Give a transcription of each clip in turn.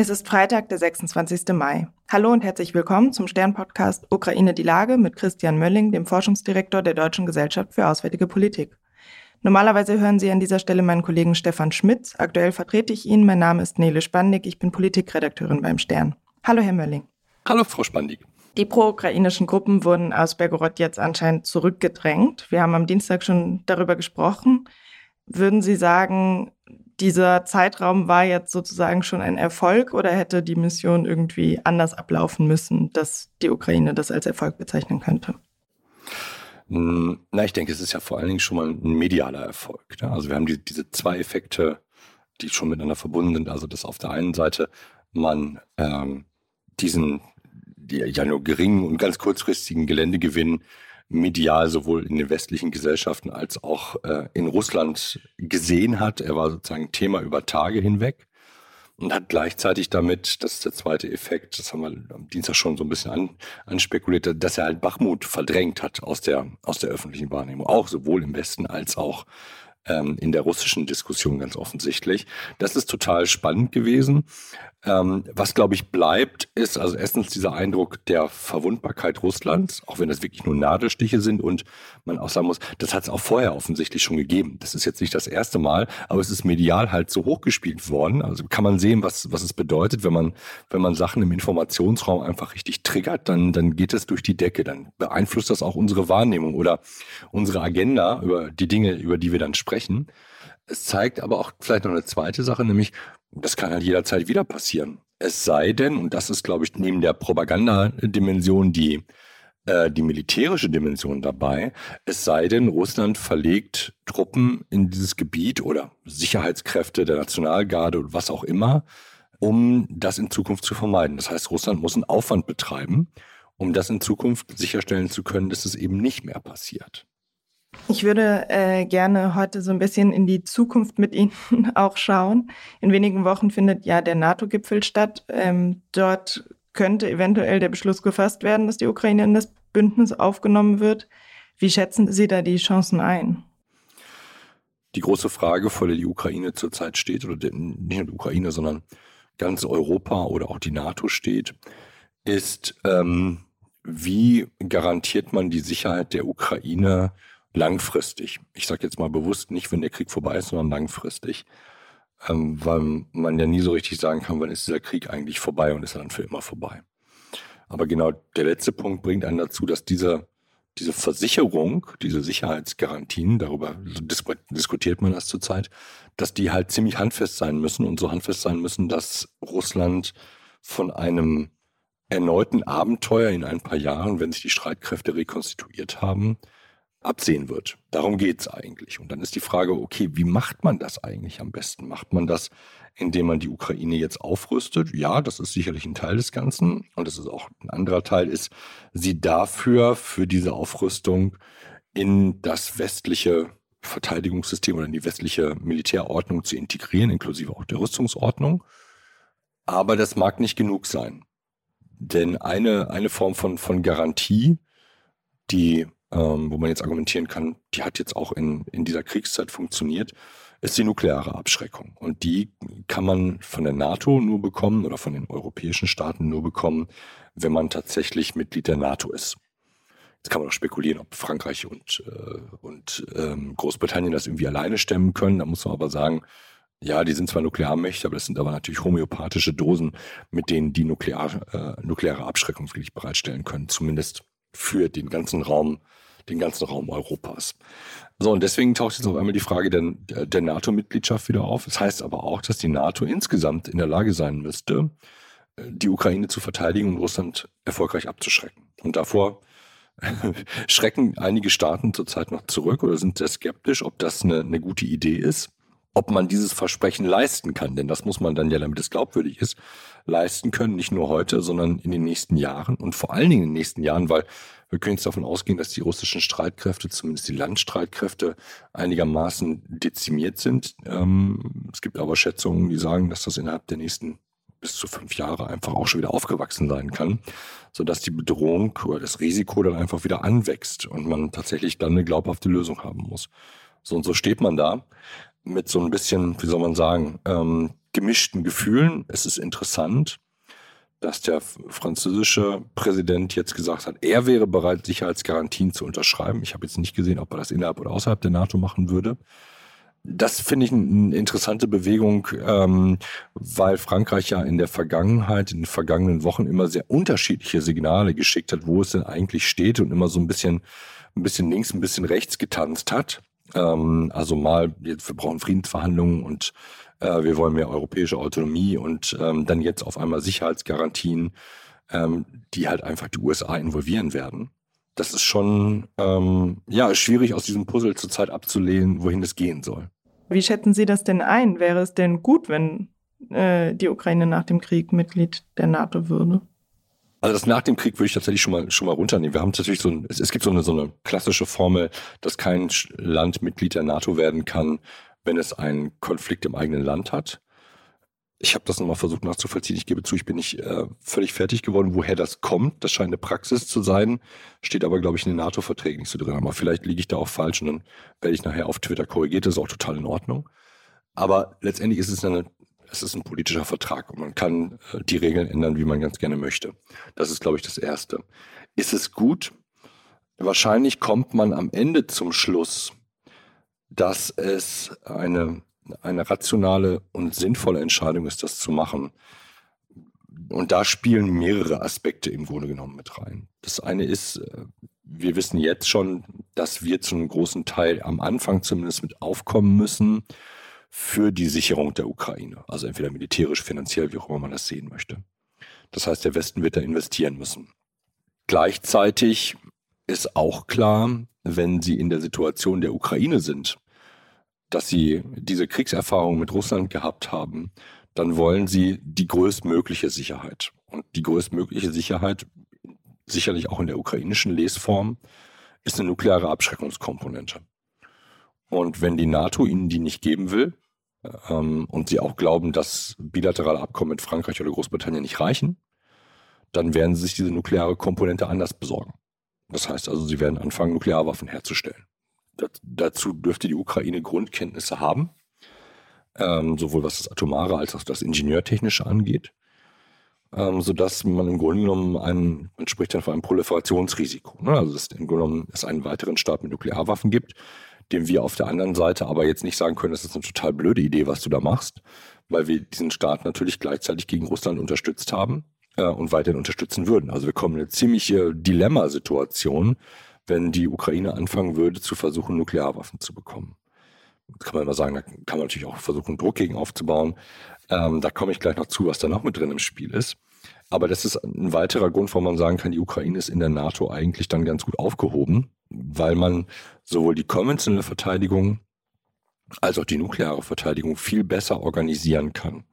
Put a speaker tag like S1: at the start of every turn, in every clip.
S1: Es ist Freitag, der 26. Mai. Hallo und herzlich willkommen zum Stern-Podcast Ukraine die Lage mit Christian Mölling, dem Forschungsdirektor der Deutschen Gesellschaft für Auswärtige Politik. Normalerweise hören Sie an dieser Stelle meinen Kollegen Stefan Schmitz. Aktuell vertrete ich ihn. Mein Name ist Nele Spandig. Ich bin Politikredakteurin beim Stern. Hallo, Herr Mölling.
S2: Hallo, Frau Spandig.
S1: Die pro-ukrainischen Gruppen wurden aus Belgorod jetzt anscheinend zurückgedrängt. Wir haben am Dienstag schon darüber gesprochen. Würden Sie sagen, dieser Zeitraum war jetzt sozusagen schon ein Erfolg oder hätte die Mission irgendwie anders ablaufen müssen, dass die Ukraine das als Erfolg bezeichnen könnte?
S2: Hm, na, ich denke, es ist ja vor allen Dingen schon mal ein medialer Erfolg. Ne? Also wir haben die, diese zwei Effekte, die schon miteinander verbunden sind. Also dass auf der einen Seite man ähm, diesen die, ja nur geringen und ganz kurzfristigen Geländegewinn medial sowohl in den westlichen Gesellschaften als auch äh, in Russland gesehen hat. Er war sozusagen Thema über Tage hinweg und hat gleichzeitig damit, das ist der zweite Effekt, das haben wir am Dienstag schon so ein bisschen an, anspekuliert, dass er halt Bachmut verdrängt hat aus der, aus der öffentlichen Wahrnehmung, auch sowohl im Westen als auch ähm, in der russischen Diskussion ganz offensichtlich. Das ist total spannend gewesen. Ähm, was, glaube ich, bleibt, ist also erstens dieser Eindruck der Verwundbarkeit Russlands, auch wenn das wirklich nur Nadelstiche sind und man auch sagen muss, das hat es auch vorher offensichtlich schon gegeben. Das ist jetzt nicht das erste Mal, aber es ist medial halt so hochgespielt worden. Also kann man sehen, was, was es bedeutet, wenn man, wenn man Sachen im Informationsraum einfach richtig triggert, dann, dann geht es durch die Decke. Dann beeinflusst das auch unsere Wahrnehmung oder unsere Agenda über die Dinge, über die wir dann sprechen. Es zeigt aber auch vielleicht noch eine zweite Sache, nämlich das kann halt jederzeit wieder passieren. Es sei denn, und das ist, glaube ich, neben der Propagandadimension die, äh, die militärische Dimension dabei, es sei denn, Russland verlegt Truppen in dieses Gebiet oder Sicherheitskräfte der Nationalgarde oder was auch immer, um das in Zukunft zu vermeiden. Das heißt, Russland muss einen Aufwand betreiben, um das in Zukunft sicherstellen zu können, dass es eben nicht mehr passiert.
S1: Ich würde äh, gerne heute so ein bisschen in die Zukunft mit Ihnen auch schauen. In wenigen Wochen findet ja der NATO-Gipfel statt. Ähm, dort könnte eventuell der Beschluss gefasst werden, dass die Ukraine in das Bündnis aufgenommen wird. Wie schätzen Sie da die Chancen ein?
S2: Die große Frage, vor der die Ukraine zurzeit steht, oder nicht nur die Ukraine, sondern ganz Europa oder auch die NATO steht, ist, ähm, wie garantiert man die Sicherheit der Ukraine langfristig. Ich sage jetzt mal bewusst nicht, wenn der Krieg vorbei ist, sondern langfristig. Ähm, weil man ja nie so richtig sagen kann, wann ist dieser Krieg eigentlich vorbei und ist er dann für immer vorbei. Aber genau der letzte Punkt bringt einen dazu, dass diese, diese Versicherung, diese Sicherheitsgarantien, darüber diskutiert man das zurzeit, dass die halt ziemlich handfest sein müssen und so handfest sein müssen, dass Russland von einem erneuten Abenteuer in ein paar Jahren, wenn sich die Streitkräfte rekonstituiert haben, absehen wird. Darum geht's eigentlich. Und dann ist die Frage, okay, wie macht man das eigentlich am besten? Macht man das, indem man die Ukraine jetzt aufrüstet? Ja, das ist sicherlich ein Teil des Ganzen. Und das ist auch ein anderer Teil, ist, sie dafür, für diese Aufrüstung in das westliche Verteidigungssystem oder in die westliche Militärordnung zu integrieren, inklusive auch der Rüstungsordnung. Aber das mag nicht genug sein. Denn eine, eine Form von, von Garantie, die ähm, wo man jetzt argumentieren kann, die hat jetzt auch in, in dieser Kriegszeit funktioniert, ist die nukleare Abschreckung. Und die kann man von der NATO nur bekommen oder von den europäischen Staaten nur bekommen, wenn man tatsächlich Mitglied der NATO ist. Jetzt kann man auch spekulieren, ob Frankreich und, äh, und ähm, Großbritannien das irgendwie alleine stemmen können. Da muss man aber sagen, ja, die sind zwar Nuklearmächte, aber das sind aber natürlich homöopathische Dosen, mit denen die Nuklear, äh, nukleare Abschreckung wirklich bereitstellen können, zumindest für den ganzen Raum den ganzen Raum Europas. So, und deswegen taucht jetzt auf einmal die Frage der, der NATO-Mitgliedschaft wieder auf. Das heißt aber auch, dass die NATO insgesamt in der Lage sein müsste, die Ukraine zu verteidigen und Russland erfolgreich abzuschrecken. Und davor schrecken einige Staaten zurzeit noch zurück oder sind sehr skeptisch, ob das eine, eine gute Idee ist, ob man dieses Versprechen leisten kann. Denn das muss man dann ja, damit es glaubwürdig ist, leisten können, nicht nur heute, sondern in den nächsten Jahren und vor allen Dingen in den nächsten Jahren, weil wir können jetzt davon ausgehen, dass die russischen Streitkräfte, zumindest die Landstreitkräfte, einigermaßen dezimiert sind. Ähm, es gibt aber Schätzungen, die sagen, dass das innerhalb der nächsten bis zu fünf Jahre einfach auch schon wieder aufgewachsen sein kann, sodass die Bedrohung oder das Risiko dann einfach wieder anwächst und man tatsächlich dann eine glaubhafte Lösung haben muss. So und so steht man da mit so ein bisschen, wie soll man sagen, ähm, gemischten Gefühlen. Es ist interessant, dass der französische Präsident jetzt gesagt hat, er wäre bereit, Sicherheitsgarantien zu unterschreiben. Ich habe jetzt nicht gesehen, ob er das innerhalb oder außerhalb der NATO machen würde. Das finde ich eine interessante Bewegung, ähm, weil Frankreich ja in der Vergangenheit, in den vergangenen Wochen immer sehr unterschiedliche Signale geschickt hat, wo es denn eigentlich steht und immer so ein bisschen, ein bisschen links, ein bisschen rechts getanzt hat. Ähm, also mal, wir brauchen Friedensverhandlungen und äh, wir wollen mehr europäische Autonomie und ähm, dann jetzt auf einmal Sicherheitsgarantien, ähm, die halt einfach die USA involvieren werden. Das ist schon ähm, ja schwierig aus diesem Puzzle zurzeit abzulehnen, wohin es gehen soll.
S1: Wie schätzen Sie das denn ein? Wäre es denn gut, wenn äh, die Ukraine nach dem Krieg Mitglied der NATO würde?
S2: Also das nach dem Krieg würde ich tatsächlich schon mal schon mal runternehmen. Wir haben natürlich so ein, es, es gibt so eine so eine klassische Formel, dass kein Land Mitglied der NATO werden kann, wenn es einen Konflikt im eigenen Land hat. Ich habe das nochmal versucht nachzuvollziehen. Ich gebe zu, ich bin nicht äh, völlig fertig geworden, woher das kommt. Das scheint eine Praxis zu sein, steht aber, glaube ich, in den NATO-Verträgen nicht so drin. Aber vielleicht liege ich da auch falsch und dann werde ich nachher auf Twitter korrigiert. Das ist auch total in Ordnung. Aber letztendlich ist es eine, es ist ein politischer Vertrag und man kann äh, die Regeln ändern, wie man ganz gerne möchte. Das ist, glaube ich, das Erste. Ist es gut? Wahrscheinlich kommt man am Ende zum Schluss, dass es eine, eine rationale und sinnvolle Entscheidung ist, das zu machen. Und da spielen mehrere Aspekte im Grunde genommen mit rein. Das eine ist, äh, wir wissen jetzt schon, dass wir zu einem großen Teil am Anfang zumindest mit aufkommen müssen für die Sicherung der Ukraine. Also entweder militärisch, finanziell, wie auch immer man das sehen möchte. Das heißt, der Westen wird da investieren müssen. Gleichzeitig ist auch klar, wenn sie in der Situation der Ukraine sind, dass sie diese Kriegserfahrung mit Russland gehabt haben, dann wollen sie die größtmögliche Sicherheit. Und die größtmögliche Sicherheit, sicherlich auch in der ukrainischen Lesform, ist eine nukleare Abschreckungskomponente. Und wenn die NATO ihnen die nicht geben will ähm, und sie auch glauben, dass bilaterale Abkommen mit Frankreich oder Großbritannien nicht reichen, dann werden sie sich diese nukleare Komponente anders besorgen. Das heißt also, sie werden anfangen, Nuklearwaffen herzustellen. Das, dazu dürfte die Ukraine Grundkenntnisse haben, ähm, sowohl was das Atomare als auch das Ingenieurtechnische angeht, ähm, sodass man im Grunde genommen einen, man spricht dann von einem Proliferationsrisiko. Ne? Also dass im Grunde genommen es einen weiteren Staat mit Nuklearwaffen gibt, dem wir auf der anderen Seite aber jetzt nicht sagen können, das ist eine total blöde Idee, was du da machst, weil wir diesen Staat natürlich gleichzeitig gegen Russland unterstützt haben äh, und weiterhin unterstützen würden. Also wir kommen in eine ziemliche Dilemmasituation, wenn die Ukraine anfangen würde, zu versuchen, Nuklearwaffen zu bekommen. Kann man immer sagen, da kann man natürlich auch versuchen, Druck gegen aufzubauen. Ähm, da komme ich gleich noch zu, was da noch mit drin im Spiel ist. Aber das ist ein weiterer Grund, warum man sagen kann, die Ukraine ist in der NATO eigentlich dann ganz gut aufgehoben, weil man sowohl die konventionelle Verteidigung als auch die nukleare Verteidigung viel besser organisieren kann.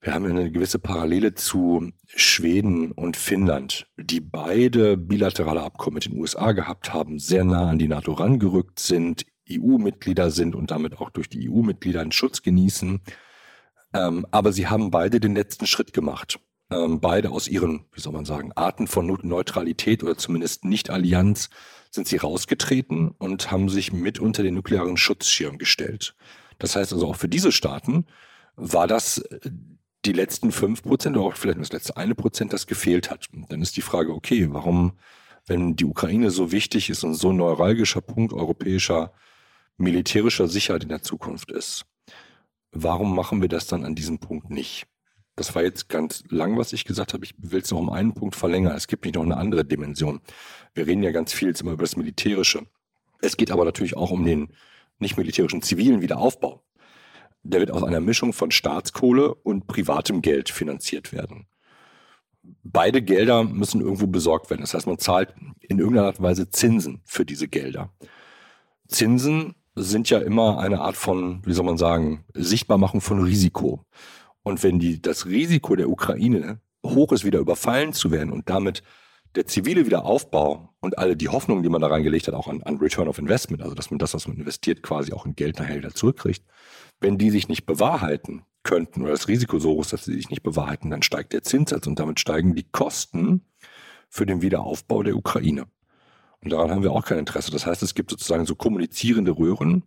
S2: Wir haben eine gewisse Parallele zu Schweden und Finnland, die beide bilaterale Abkommen mit den USA gehabt haben, sehr nah an die NATO rangerückt sind, EU-Mitglieder sind und damit auch durch die EU-Mitglieder einen Schutz genießen. Ähm, aber sie haben beide den letzten Schritt gemacht. Ähm, beide aus ihren, wie soll man sagen, Arten von Neutralität oder zumindest Nicht-Allianz sind sie rausgetreten und haben sich mit unter den nuklearen Schutzschirm gestellt. Das heißt also auch für diese Staaten war das die letzten fünf Prozent oder auch vielleicht das letzte eine Prozent, das gefehlt hat. Und dann ist die Frage, okay, warum, wenn die Ukraine so wichtig ist und so ein neuralgischer Punkt europäischer militärischer Sicherheit in der Zukunft ist, warum machen wir das dann an diesem Punkt nicht? Das war jetzt ganz lang, was ich gesagt habe. Ich will es noch um einen Punkt verlängern. Es gibt nicht noch eine andere Dimension. Wir reden ja ganz viel jetzt immer über das Militärische. Es geht aber natürlich auch um den nicht militärischen zivilen Wiederaufbau der wird aus einer Mischung von Staatskohle und privatem Geld finanziert werden. Beide Gelder müssen irgendwo besorgt werden. Das heißt, man zahlt in irgendeiner Art und Weise Zinsen für diese Gelder. Zinsen sind ja immer eine Art von, wie soll man sagen, Sichtbarmachung von Risiko. Und wenn die, das Risiko der Ukraine hoch ist, wieder überfallen zu werden und damit der zivile Wiederaufbau und alle die Hoffnungen, die man da reingelegt hat, auch an, an Return of Investment, also dass man das, was man investiert, quasi auch in Geld nachher wieder zurückkriegt, wenn die sich nicht bewahrheiten könnten oder das Risiko so hoch ist, dass sie sich nicht bewahrheiten, dann steigt der Zinssatz und damit steigen die Kosten für den Wiederaufbau der Ukraine. Und daran haben wir auch kein Interesse. Das heißt, es gibt sozusagen so kommunizierende Röhren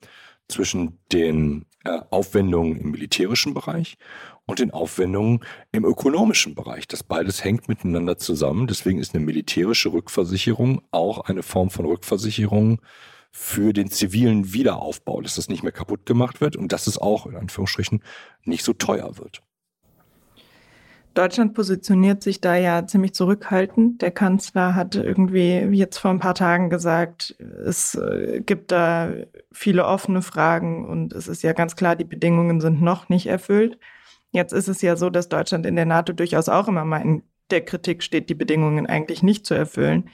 S2: zwischen den äh, Aufwendungen im militärischen Bereich und den Aufwendungen im ökonomischen Bereich. Das beides hängt miteinander zusammen. Deswegen ist eine militärische Rückversicherung auch eine Form von Rückversicherung für den zivilen Wiederaufbau, dass das nicht mehr kaputt gemacht wird und dass es auch in Anführungsstrichen nicht so teuer wird.
S1: Deutschland positioniert sich da ja ziemlich zurückhaltend. Der Kanzler hat irgendwie jetzt vor ein paar Tagen gesagt, es äh, gibt da viele offene Fragen und es ist ja ganz klar, die Bedingungen sind noch nicht erfüllt. Jetzt ist es ja so, dass Deutschland in der NATO durchaus auch immer mal in der Kritik steht, die Bedingungen eigentlich nicht zu erfüllen.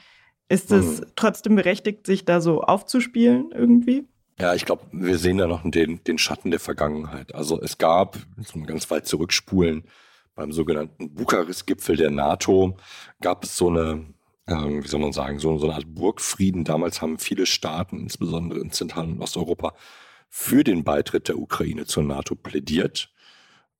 S1: Ist es mhm. trotzdem berechtigt, sich da so aufzuspielen irgendwie?
S2: Ja, ich glaube, wir sehen da noch den, den Schatten der Vergangenheit. Also es gab, so ganz weit zurückspulen, beim sogenannten Bukarest-Gipfel der NATO gab es so eine, äh, wie soll man sagen, so, so eine Art Burgfrieden. Damals haben viele Staaten, insbesondere in Zentral- und Osteuropa, für den Beitritt der Ukraine zur NATO plädiert.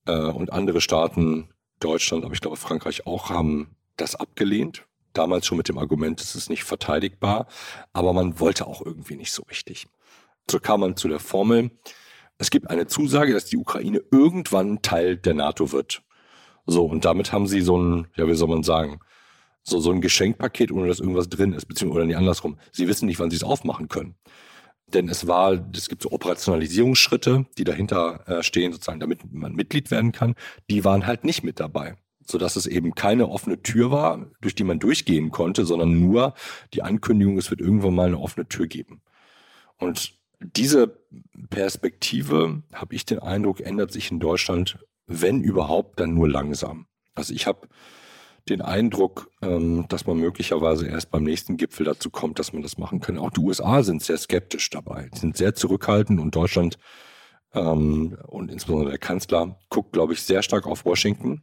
S2: Äh, und andere Staaten, Deutschland, aber ich glaube Frankreich auch, haben das abgelehnt damals schon mit dem Argument, es ist nicht verteidigbar, aber man wollte auch irgendwie nicht so richtig. So kam man zu der Formel, es gibt eine Zusage, dass die Ukraine irgendwann Teil der NATO wird. So, und damit haben sie so ein, ja, wie soll man sagen, so, so ein Geschenkpaket, ohne dass irgendwas drin ist, beziehungsweise oder nicht andersrum. Sie wissen nicht, wann sie es aufmachen können. Denn es war, es gibt so Operationalisierungsschritte, die dahinter äh, stehen, sozusagen, damit man Mitglied werden kann. Die waren halt nicht mit dabei so dass es eben keine offene Tür war, durch die man durchgehen konnte, sondern nur die Ankündigung, es wird irgendwann mal eine offene Tür geben. Und diese Perspektive, habe ich den Eindruck, ändert sich in Deutschland, wenn überhaupt, dann nur langsam. Also ich habe den Eindruck, ähm, dass man möglicherweise erst beim nächsten Gipfel dazu kommt, dass man das machen kann. Auch die USA sind sehr skeptisch dabei, sind sehr zurückhaltend und Deutschland ähm, und insbesondere der Kanzler guckt, glaube ich, sehr stark auf Washington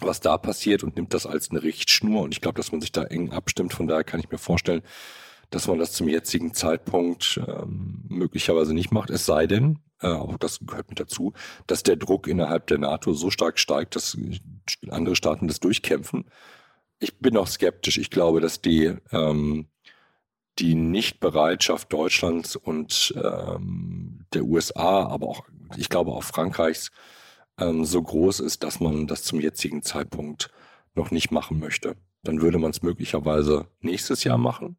S2: was da passiert und nimmt das als eine Richtschnur. Und ich glaube, dass man sich da eng abstimmt. Von daher kann ich mir vorstellen, dass man das zum jetzigen Zeitpunkt ähm, möglicherweise nicht macht. Es sei denn, äh, auch das gehört mit dazu, dass der Druck innerhalb der NATO so stark steigt, dass andere Staaten das durchkämpfen. Ich bin auch skeptisch. Ich glaube, dass die, ähm, die Nichtbereitschaft Deutschlands und ähm, der USA, aber auch, ich glaube auch Frankreichs, ähm, so groß ist, dass man das zum jetzigen Zeitpunkt noch nicht machen möchte. Dann würde man es möglicherweise nächstes Jahr machen.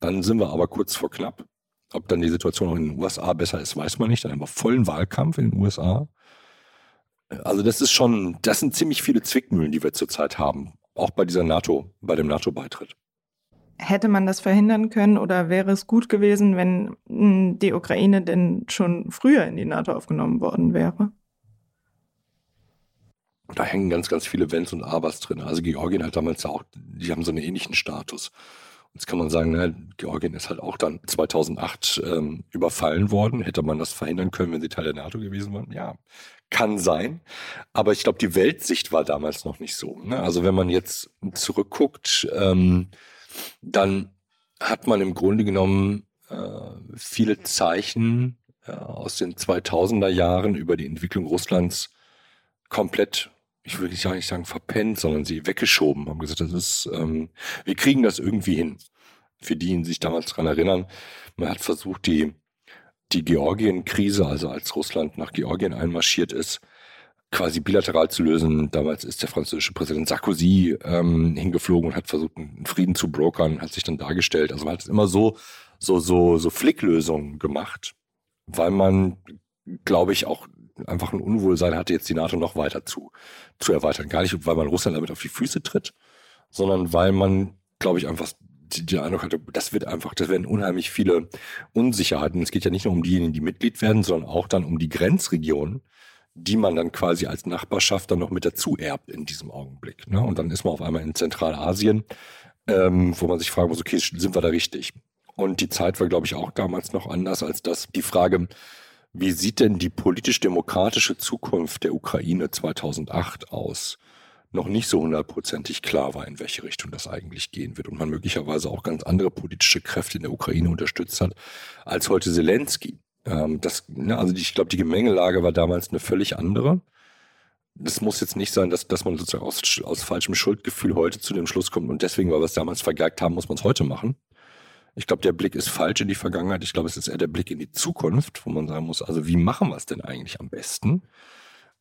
S2: Dann sind wir aber kurz vor knapp. Ob dann die Situation auch in den USA besser ist, weiß man nicht. Dann haben wir vollen Wahlkampf in den USA. Also das ist schon, das sind ziemlich viele Zwickmühlen, die wir zurzeit haben. Auch bei dieser NATO, bei dem NATO-Beitritt.
S1: Hätte man das verhindern können oder wäre es gut gewesen, wenn hm, die Ukraine denn schon früher in die NATO aufgenommen worden wäre?
S2: da hängen ganz, ganz viele Wenns und Abers drin. Also Georgien hat damals auch, die haben so einen ähnlichen Status. Jetzt kann man sagen, na, Georgien ist halt auch dann 2008 ähm, überfallen worden. Hätte man das verhindern können, wenn sie Teil der NATO gewesen wären? Ja, kann sein. Aber ich glaube, die Weltsicht war damals noch nicht so. Ne? Also wenn man jetzt zurückguckt, ähm, dann hat man im Grunde genommen äh, viele Zeichen äh, aus den 2000er Jahren über die Entwicklung Russlands komplett ich würde gar nicht sagen verpennt, sondern sie weggeschoben, haben gesagt, das ist, ähm, wir kriegen das irgendwie hin. Für die, die sich damals daran erinnern, man hat versucht, die, die Georgien-Krise, also als Russland nach Georgien einmarschiert ist, quasi bilateral zu lösen. Damals ist der französische Präsident Sarkozy ähm, hingeflogen und hat versucht, einen Frieden zu brokern, hat sich dann dargestellt. Also man hat es immer so, so, so, so Flicklösungen gemacht, weil man, glaube ich, auch einfach ein Unwohlsein hatte, jetzt die NATO noch weiter zu, zu erweitern. Gar nicht, weil man Russland damit auf die Füße tritt, sondern weil man, glaube ich, einfach die, die Eindruck hatte, das wird einfach, das werden unheimlich viele Unsicherheiten. Es geht ja nicht nur um diejenigen, die Mitglied werden, sondern auch dann um die Grenzregionen, die man dann quasi als Nachbarschaft dann noch mit dazu erbt in diesem Augenblick. Ne? Und dann ist man auf einmal in Zentralasien, ähm, wo man sich fragen muss, okay, sind wir da richtig? Und die Zeit war, glaube ich, auch damals noch anders als das. Die Frage, wie sieht denn die politisch-demokratische Zukunft der Ukraine 2008 aus? Noch nicht so hundertprozentig klar war, in welche Richtung das eigentlich gehen wird und man möglicherweise auch ganz andere politische Kräfte in der Ukraine unterstützt hat als heute Zelensky. Ähm, das, ne, also ich glaube, die Gemengelage war damals eine völlig andere. Das muss jetzt nicht sein, dass, dass man sozusagen aus, aus falschem Schuldgefühl heute zu dem Schluss kommt und deswegen, weil wir es damals vergeigt haben, muss man es heute machen. Ich glaube, der Blick ist falsch in die Vergangenheit. Ich glaube, es ist eher der Blick in die Zukunft, wo man sagen muss, also wie machen wir es denn eigentlich am besten,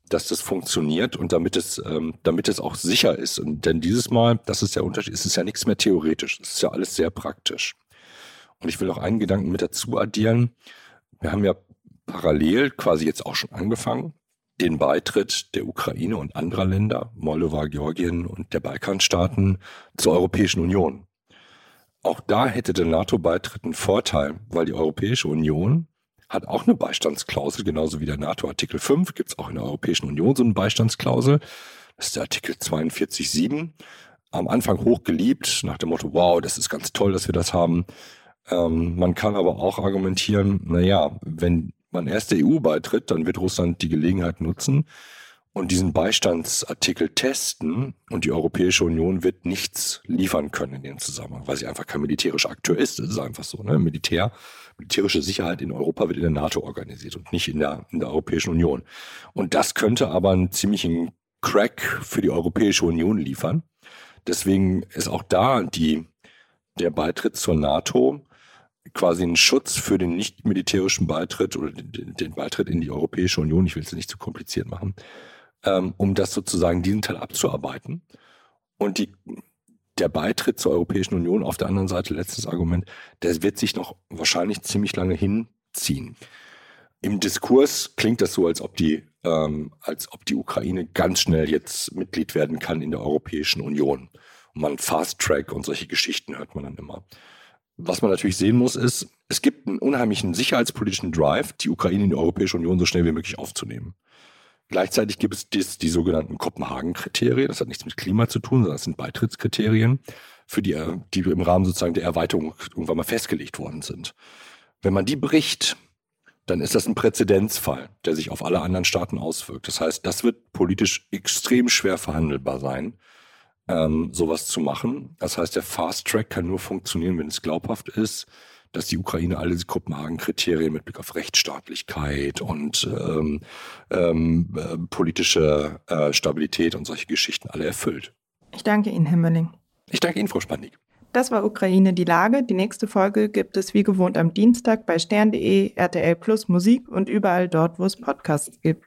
S2: dass das funktioniert und damit es, ähm, damit es auch sicher ist. Und denn dieses Mal, das ist der Unterschied, es ist ja nichts mehr theoretisch, es ist ja alles sehr praktisch. Und ich will auch einen Gedanken mit dazu addieren. Wir haben ja parallel quasi jetzt auch schon angefangen, den Beitritt der Ukraine und anderer Länder, Moldova, Georgien und der Balkanstaaten zur Europäischen Union. Auch da hätte der NATO-Beitritt einen Vorteil, weil die Europäische Union hat auch eine Beistandsklausel, genauso wie der NATO. Artikel 5 gibt es auch in der Europäischen Union so eine Beistandsklausel. Das ist der Artikel 42.7. Am Anfang hochgeliebt, nach dem Motto, wow, das ist ganz toll, dass wir das haben. Ähm, man kann aber auch argumentieren, naja, wenn man erst der EU beitritt, dann wird Russland die Gelegenheit nutzen, und diesen Beistandsartikel testen und die Europäische Union wird nichts liefern können in dem Zusammenhang, weil sie einfach kein militärischer Akteur ist. Das ist einfach so. Ne? Militär, militärische Sicherheit in Europa wird in der NATO organisiert und nicht in der, in der Europäischen Union. Und das könnte aber einen ziemlichen Crack für die Europäische Union liefern. Deswegen ist auch da die, der Beitritt zur NATO quasi ein Schutz für den nicht militärischen Beitritt oder den, den Beitritt in die Europäische Union. Ich will es nicht zu kompliziert machen ähm, um das sozusagen diesen Teil abzuarbeiten. Und die, der Beitritt zur Europäischen Union auf der anderen Seite, letztes Argument, der wird sich noch wahrscheinlich ziemlich lange hinziehen. Im Diskurs klingt das so, als ob die, ähm, als ob die Ukraine ganz schnell jetzt Mitglied werden kann in der Europäischen Union. Und man Fast Track und solche Geschichten hört man dann immer. Was man natürlich sehen muss, ist, es gibt einen unheimlichen sicherheitspolitischen Drive, die Ukraine in die Europäische Union so schnell wie möglich aufzunehmen. Gleichzeitig gibt es dies, die sogenannten Kopenhagen-Kriterien. Das hat nichts mit Klima zu tun, sondern das sind Beitrittskriterien, für die, die im Rahmen sozusagen der Erweiterung irgendwann mal festgelegt worden sind. Wenn man die bricht, dann ist das ein Präzedenzfall, der sich auf alle anderen Staaten auswirkt. Das heißt, das wird politisch extrem schwer verhandelbar sein, ähm, sowas zu machen. Das heißt, der Fast Track kann nur funktionieren, wenn es glaubhaft ist, dass die Ukraine alle diese Kopenhagen-Kriterien mit Blick auf Rechtsstaatlichkeit und ähm, ähm, äh, politische äh, Stabilität und solche Geschichten alle erfüllt.
S1: Ich danke Ihnen, Herr Mölling.
S2: Ich danke Ihnen, Frau Spandig.
S1: Das war Ukraine die Lage. Die nächste Folge gibt es wie gewohnt am Dienstag bei stern.de, RTL Plus Musik und überall dort, wo es Podcasts gibt.